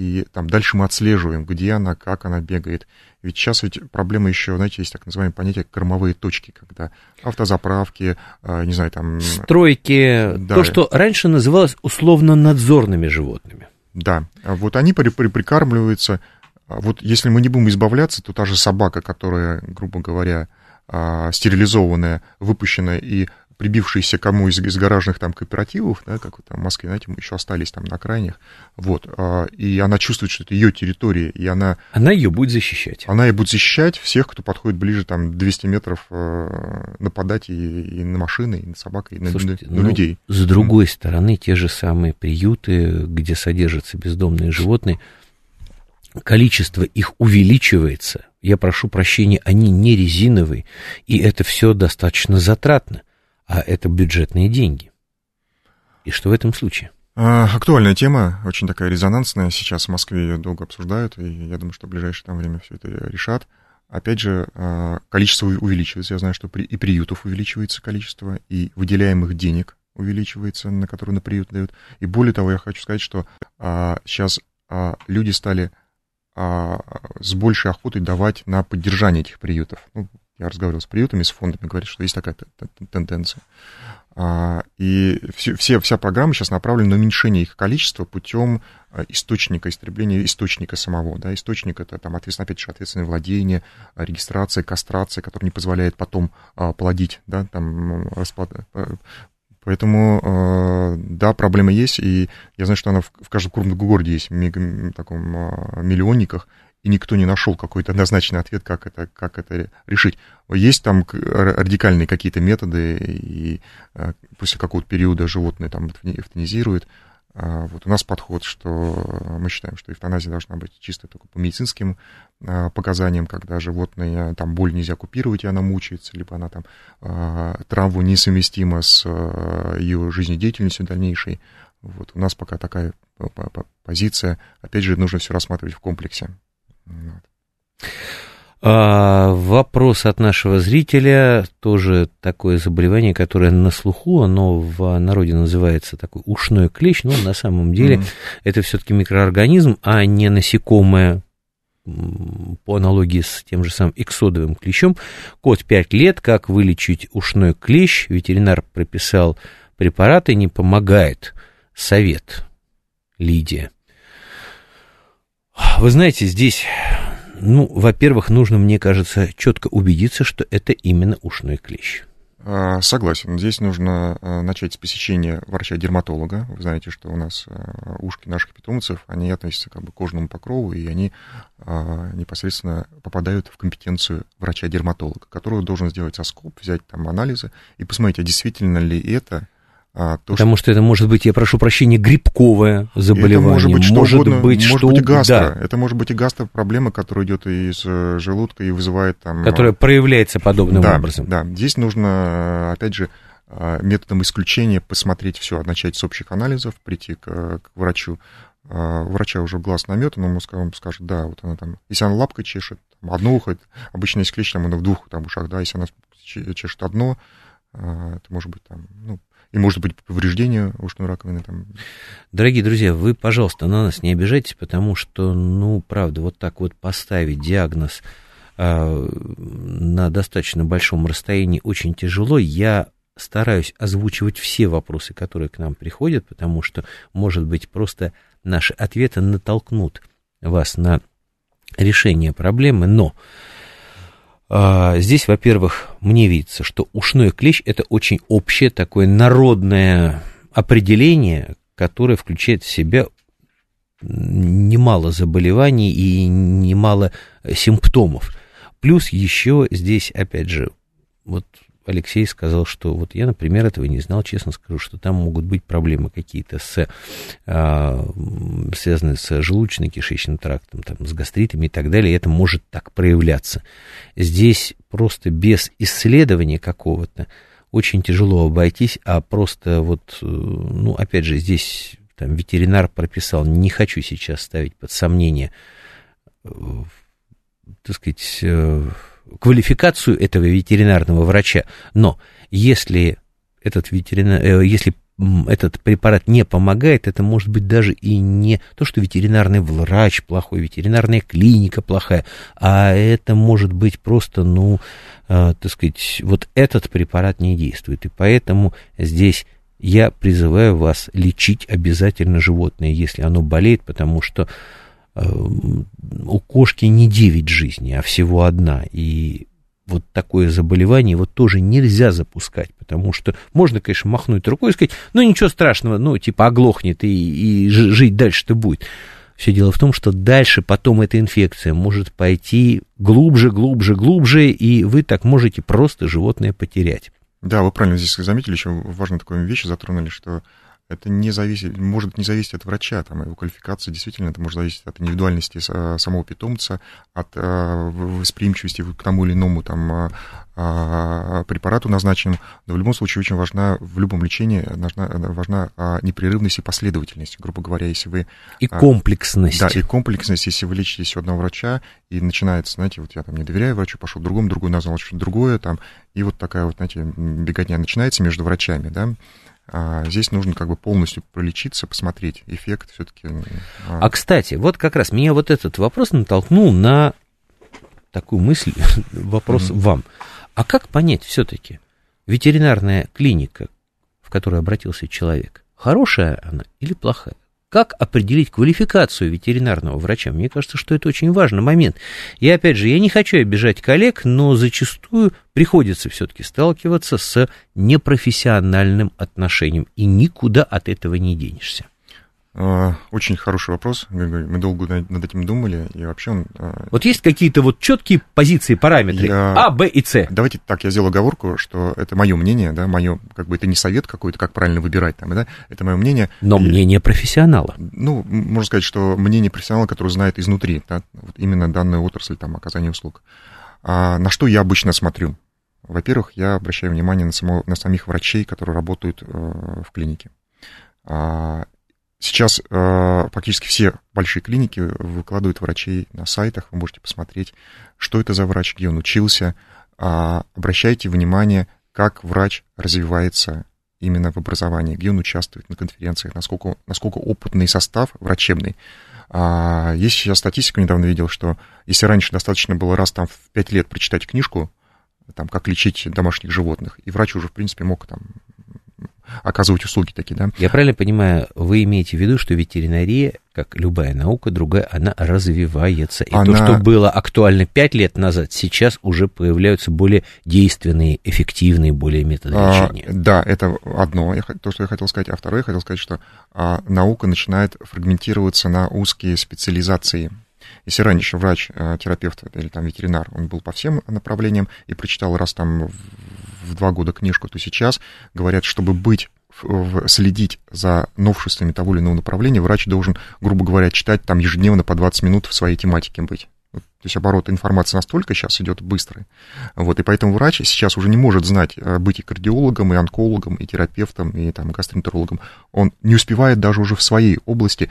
и там дальше мы отслеживаем, где она, как она бегает. Ведь сейчас ведь проблема еще, знаете, есть так называемое понятие кормовые точки, когда автозаправки, а, не знаю, там... Стройки, да. то, что раньше называлось условно-надзорными животными. Да, а вот они при, при, прикармливаются. А вот если мы не будем избавляться, то та же собака, которая, грубо говоря, стерилизованная, выпущенная и прибившиеся кому из, из гаражных там кооперативов, да, как там в Москве, знаете, мы еще остались там на крайних, вот, а, и она чувствует, что это ее территория, и она... Она ее будет защищать. Она ее будет защищать, всех, кто подходит ближе, там, 200 метров, э, нападать и, и на машины, и на собак, и на, Слушайте, на, на ну, людей. С другой mm. стороны, те же самые приюты, где содержатся бездомные животные, количество их увеличивается, я прошу прощения, они не резиновые, и это все достаточно затратно а это бюджетные деньги. И что в этом случае? А, актуальная тема, очень такая резонансная. Сейчас в Москве ее долго обсуждают, и я думаю, что в ближайшее там время все это решат. Опять же, а, количество увеличивается. Я знаю, что и приютов увеличивается количество, и выделяемых денег увеличивается, на которые на приют дают. И более того, я хочу сказать, что сейчас а, люди стали с большей охотой давать на поддержание этих приютов. Ну, я разговаривал с приютами, с фондами, говорят, что есть такая тенденция. А, и все, вся программа сейчас направлена на уменьшение их количества путем а, источника, истребления источника самого. Да? Источник это, там, ответственно, опять же, ответственное владение, регистрация, кастрация, которая не позволяет потом а, плодить, да, там, расплод... Поэтому, да, проблема есть, и я знаю, что она в каждом крупном городе есть, в таком миллионниках, и никто не нашел какой-то однозначный ответ, как это, как это решить. Есть там радикальные какие-то методы, и а, после какого-то периода животное там эвтанизирует. А, вот у нас подход, что мы считаем, что эвтаназия должна быть чисто только по медицинским а, показаниям, когда животное, там боль нельзя купировать, и она мучается, либо она там травму несовместима с ее жизнедеятельностью дальнейшей, Вот у нас пока такая позиция. Опять же, нужно все рассматривать в комплексе. А, вопрос от нашего зрителя, тоже такое заболевание, которое на слуху, оно в народе называется такой ушной клещ, но на самом деле mm-hmm. это все-таки микроорганизм, а не насекомое, по аналогии с тем же самым эксодовым клещом. Кот 5 лет, как вылечить ушной клещ, ветеринар прописал препараты, не помогает. Совет. Лидия. Вы знаете, здесь ну, во-первых, нужно, мне кажется, четко убедиться, что это именно ушной клещ. А, согласен. Здесь нужно а, начать с посещения врача-дерматолога. Вы знаете, что у нас а, ушки наших питомцев, они относятся как бы к кожному покрову, и они непосредственно попадают в компетенцию врача-дерматолога, который должен сделать соскоп, взять там анализы и посмотреть, а действительно ли это а, то, Потому что... что это может быть, я прошу прощения, грибковое заболевание. Это может быть что может угодно, быть, может что... быть и гастро. Да. Это может быть и гастро проблема, которая идет из э, желудка и вызывает там... Которая проявляется подобным да, образом. Да, здесь нужно, опять же, э, методом исключения посмотреть все, начать с общих анализов, прийти к, к врачу. Э, у врача уже глаз наметан, он вам скажет, да, вот она там, если она лапкой чешет, там, одно ухо, обычно есть клещ, там, она в двух там, ушах, да, если она чешет одно, это может быть там, ну, и может быть повреждение ушной раковины. Там. Дорогие друзья, вы, пожалуйста, на нас не обижайтесь, потому что, ну, правда, вот так вот поставить диагноз э, на достаточно большом расстоянии очень тяжело. Я стараюсь озвучивать все вопросы, которые к нам приходят, потому что, может быть, просто наши ответы натолкнут вас на решение проблемы, но здесь, во-первых, мне видится, что ушной клещ – это очень общее такое народное определение, которое включает в себя немало заболеваний и немало симптомов. Плюс еще здесь, опять же, вот Алексей сказал, что вот я, например, этого не знал, честно скажу, что там могут быть проблемы какие-то с, а, связанные с желудочно-кишечным трактом, там, с гастритами и так далее, и это может так проявляться. Здесь просто без исследования какого-то очень тяжело обойтись, а просто вот, э, ну, опять же, здесь там ветеринар прописал, не хочу сейчас ставить под сомнение, э, так сказать, э, квалификацию этого ветеринарного врача. Но если этот, ветеринар, э, если этот препарат не помогает, это может быть даже и не то, что ветеринарный врач плохой, ветеринарная клиника плохая, а это может быть просто, ну, э, так сказать, вот этот препарат не действует. И поэтому здесь я призываю вас лечить обязательно животное, если оно болеет, потому что у кошки не 9 жизней, а всего одна. И вот такое заболевание вот тоже нельзя запускать, потому что можно, конечно, махнуть рукой и сказать, ну ничего страшного, ну типа оглохнет и, и жить дальше-то будет. Все дело в том, что дальше потом эта инфекция может пойти глубже, глубже, глубже, и вы так можете просто животное потерять. Да, вы правильно здесь заметили, еще важную такую вещь затронули, что это не зависит, может не зависеть от врача, там, его квалификации, действительно, это может зависеть от индивидуальности самого питомца, от э, восприимчивости к тому или иному там, э, э, препарату назначенному, но в любом случае очень важна, в любом лечении важна, важна непрерывность и последовательность, грубо говоря, если вы... И комплексность. Да, и комплексность, если вы лечитесь у одного врача, и начинается, знаете, вот я там не доверяю врачу, пошел к другому, другой назвал что-то другое, там, и вот такая вот, знаете, беготня начинается между врачами, да, а здесь нужно как бы полностью пролечиться, посмотреть эффект все-таки. А... а, кстати, вот как раз меня вот этот вопрос натолкнул на такую мысль, вопрос mm-hmm. вам. А как понять все-таки, ветеринарная клиника, в которую обратился человек, хорошая она или плохая? Как определить квалификацию ветеринарного врача? Мне кажется, что это очень важный момент. И опять же, я не хочу обижать коллег, но зачастую приходится все-таки сталкиваться с непрофессиональным отношением, и никуда от этого не денешься. А, очень хороший вопрос. Мы долго над этим думали, и вообще он... А, вот есть какие-то вот четкие позиции, параметры я... А, Б и С? Давайте так, я сделаю оговорку, что это мое мнение, да, мое, как бы это не совет какой-то, как правильно выбирать там, да, это мое мнение. Но и... мнение профессионала. Ну, можно сказать, что мнение профессионала, который знает изнутри, да, вот именно данную отрасль, там, оказания услуг. А на что я обычно смотрю? Во-первых, я обращаю внимание на, само, на самих врачей, которые работают э, в клинике. А, сейчас а, практически все большие клиники выкладывают врачей на сайтах, вы можете посмотреть, что это за врач, где он учился. А, обращайте внимание, как врач развивается именно в образовании, где он участвует на конференциях, насколько, насколько опытный состав врачебный. А, есть сейчас статистика, недавно видел, что если раньше достаточно было раз там в 5 лет прочитать книжку, там, как лечить домашних животных, и врач уже, в принципе, мог там оказывать услуги такие, да. Я правильно понимаю, вы имеете в виду, что ветеринария, как любая наука другая, она развивается. И она... то, что было актуально пять лет назад, сейчас уже появляются более действенные, эффективные, более методы а, лечения. Да, это одно, то, что я хотел сказать. А второе, я хотел сказать, что а, наука начинает фрагментироваться на узкие специализации. Если раньше врач, а, терапевт или там ветеринар, он был по всем направлениям и прочитал раз там в два года книжку, то сейчас говорят, чтобы быть следить за новшествами того или иного направления, врач должен, грубо говоря, читать там ежедневно по 20 минут в своей тематике быть. То есть оборот информации настолько сейчас идет быстрый. Вот, и поэтому врач сейчас уже не может знать, э, быть и кардиологом, и онкологом, и терапевтом, и там, гастроэнтерологом. Он не успевает даже уже в своей области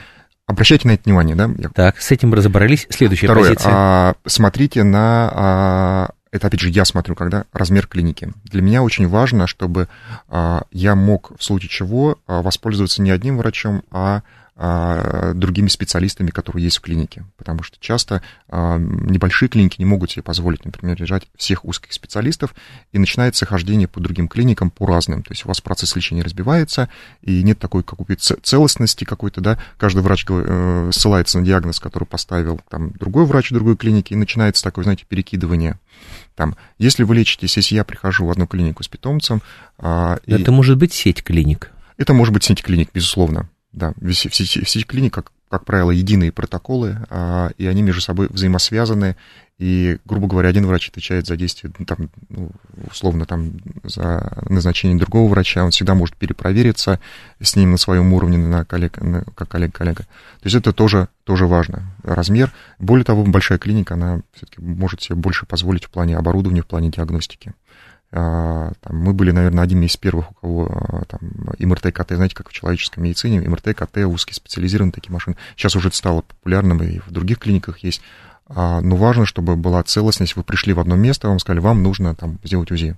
Обращайте на это внимание, да? Так, с этим разобрались. Следующая Второе, позиция. А, смотрите на а, это опять же я смотрю, когда размер клиники. Для меня очень важно, чтобы а, я мог в случае чего а, воспользоваться не одним врачом, а а, другими специалистами, которые есть в клинике. Потому что часто а, небольшие клиники не могут себе позволить, например, держать всех узких специалистов, и начинается хождение по другим клиникам, по разным. То есть у вас процесс лечения разбивается, и нет такой какой-то целостности какой-то, да, каждый врач э, ссылается на диагноз, который поставил там другой врач в другой клинике, и начинается такое, знаете, перекидывание. Там, если вы лечитесь, если я прихожу в одну клинику с питомцем... А, Это и... может быть сеть клиник? Это может быть сеть клиник, безусловно. Да, все клиник, как, как правило, единые протоколы, а, и они между собой взаимосвязаны, и, грубо говоря, один врач отвечает за действие, ну, там, ну, условно, там, за назначение другого врача, он всегда может перепровериться с ним на своем уровне, на коллег, на, как коллега-коллега. То есть это тоже, тоже важно, размер. Более того, большая клиника, она все-таки может себе больше позволить в плане оборудования, в плане диагностики. А, там, мы были, наверное, одним из первых, у кого а, там, МРТ, КТ, знаете, как в человеческой медицине, МРТ, КТ, узкие специализированные такие машины. Сейчас уже это стало популярным, и в других клиниках есть. А, но важно, чтобы была целостность. Вы пришли в одно место, вам сказали, вам нужно там, сделать УЗИ.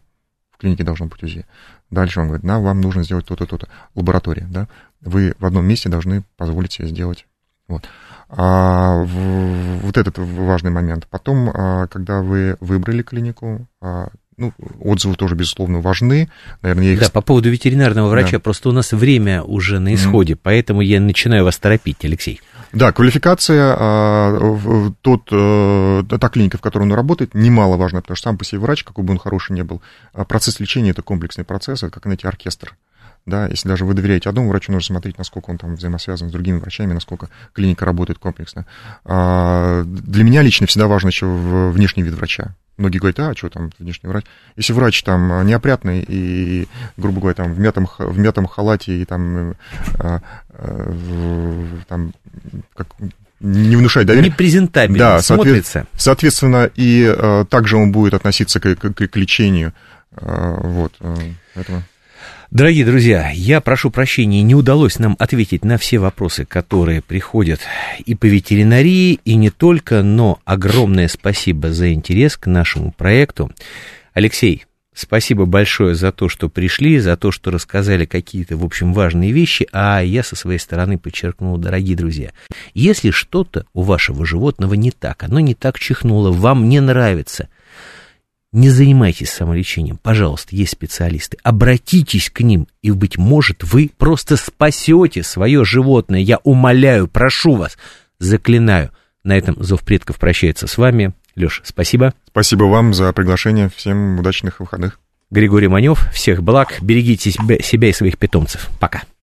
В клинике должно быть УЗИ. Дальше он говорит, да, вам нужно сделать то-то, то-то. Лаборатория, да. Вы в одном месте должны позволить себе сделать. Вот. А, вот этот важный момент. Потом, когда вы выбрали клинику, ну, отзывы тоже, безусловно, важны. Наверное, я их... Да, по поводу ветеринарного врача, да. просто у нас время уже на исходе, mm. поэтому я начинаю вас торопить, Алексей. Да, квалификация, а, тот, а, та клиника, в которой он работает, немаловажна, потому что сам по себе врач, какой бы он хороший ни был, а процесс лечения – это комплексный процесс, это как, знаете, оркестр. Да, если даже вы доверяете одному врачу, нужно смотреть, насколько он там взаимосвязан с другими врачами, насколько клиника работает комплексно. А, для меня лично всегда важно еще внешний вид врача. Многие говорят, а, что там внешний врач? Если врач там неопрятный и, грубо говоря, там в мятом, в мятом халате и там, а, а, там как, не внушает доверия. Непрезентабельно да, смотрится. Соответственно, и а, также он будет относиться к, к, к лечению. А, вот, а, поэтому... Дорогие друзья, я прошу прощения, не удалось нам ответить на все вопросы, которые приходят и по ветеринарии, и не только, но огромное спасибо за интерес к нашему проекту. Алексей, спасибо большое за то, что пришли, за то, что рассказали какие-то, в общем, важные вещи, а я со своей стороны подчеркнул, дорогие друзья, если что-то у вашего животного не так, оно не так чихнуло, вам не нравится – не занимайтесь самолечением, пожалуйста, есть специалисты. Обратитесь к ним, и, быть может, вы просто спасете свое животное. Я умоляю, прошу вас, заклинаю. На этом Зов предков прощается с вами. Леш, спасибо. Спасибо вам за приглашение. Всем удачных выходных. Григорий Манев, всех благ. Берегите себя и своих питомцев. Пока.